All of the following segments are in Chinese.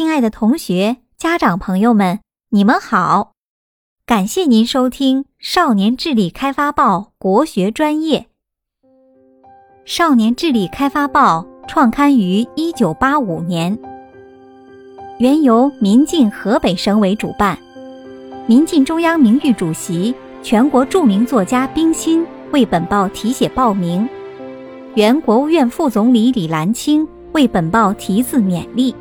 亲爱的同学、家长朋友们，你们好！感谢您收听《少年智力开发报》国学专业。《少年智力开发报》创刊于一九八五年，原由民进河北省委主办，民进中央名誉主席、全国著名作家冰心为本报题写报名，原国务院副总理李岚清为本报题字勉励。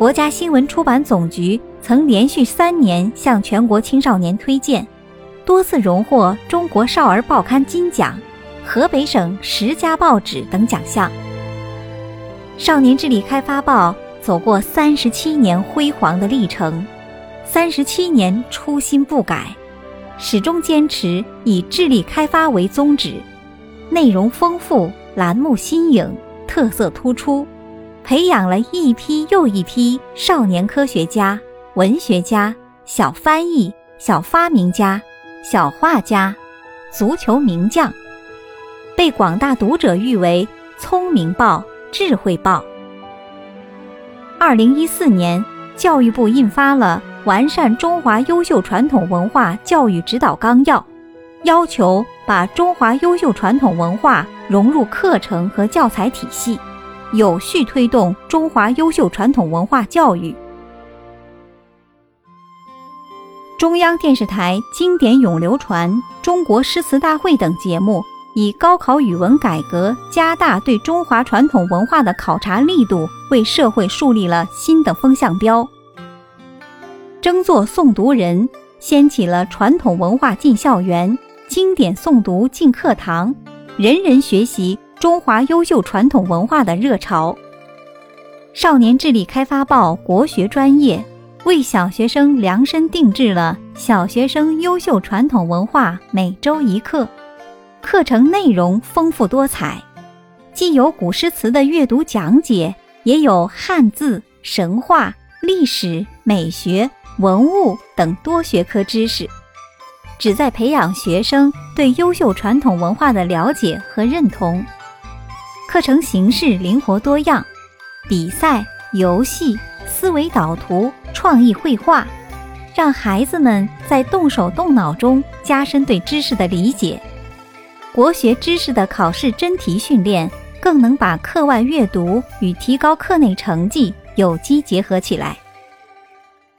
国家新闻出版总局曾连续三年向全国青少年推荐，多次荣获中国少儿报刊金奖、河北省十佳报纸等奖项。少年智力开发报走过三十七年辉煌的历程，三十七年初心不改，始终坚持以智力开发为宗旨，内容丰富，栏目新颖，特色突出。培养了一批又一批少年科学家、文学家、小翻译、小发明家、小画家、足球名将，被广大读者誉为“聪明报”“智慧报”。二零一四年，教育部印发了《完善中华优秀传统文化教育指导纲要》，要求把中华优秀传统文化融入课程和教材体系。有序推动中华优秀传统文化教育。中央电视台《经典咏流传》《中国诗词大会》等节目，以高考语文改革、加大对中华传统文化的考察力度，为社会树立了新的风向标。争做诵读人，掀起了传统文化进校园、经典诵读进课堂、人人学习。中华优秀传统文化的热潮，少年智力开发报国学专业为小学生量身定制了小学生优秀传统文化每周一课，课程内容丰富多彩，既有古诗词的阅读讲解，也有汉字、神话、历史、美学、文物等多学科知识，旨在培养学生对优秀传统文化的了解和认同。课程形式灵活多样，比赛、游戏、思维导图、创意绘画，让孩子们在动手动脑中加深对知识的理解。国学知识的考试真题训练，更能把课外阅读与提高课内成绩有机结合起来。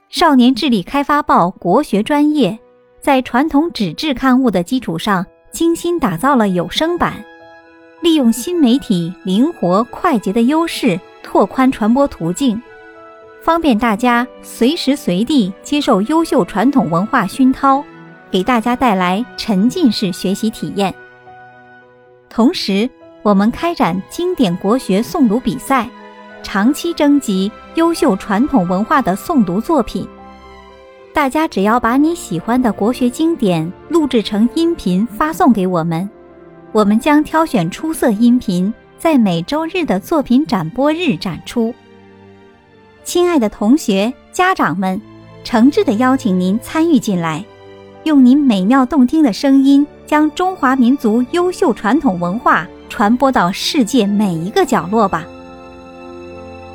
少年智力开发报国学专业，在传统纸质刊物的基础上，精心打造了有声版。利用新媒体灵活快捷的优势，拓宽传播途径，方便大家随时随地接受优秀传统文化熏陶，给大家带来沉浸式学习体验。同时，我们开展经典国学诵读比赛，长期征集优秀传统文化的诵读作品。大家只要把你喜欢的国学经典录制成音频发送给我们。我们将挑选出色音频，在每周日的作品展播日展出。亲爱的同学、家长们，诚挚的邀请您参与进来，用您美妙动听的声音，将中华民族优秀传统文化传播到世界每一个角落吧！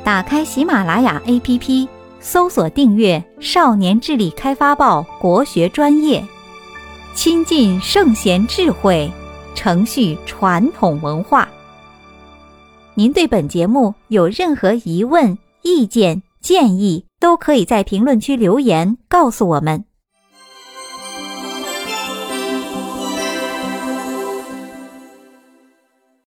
打开喜马拉雅 APP，搜索订阅《少年智力开发报》国学专业，亲近圣贤智慧。程序传统文化。您对本节目有任何疑问、意见、建议，都可以在评论区留言告诉我们。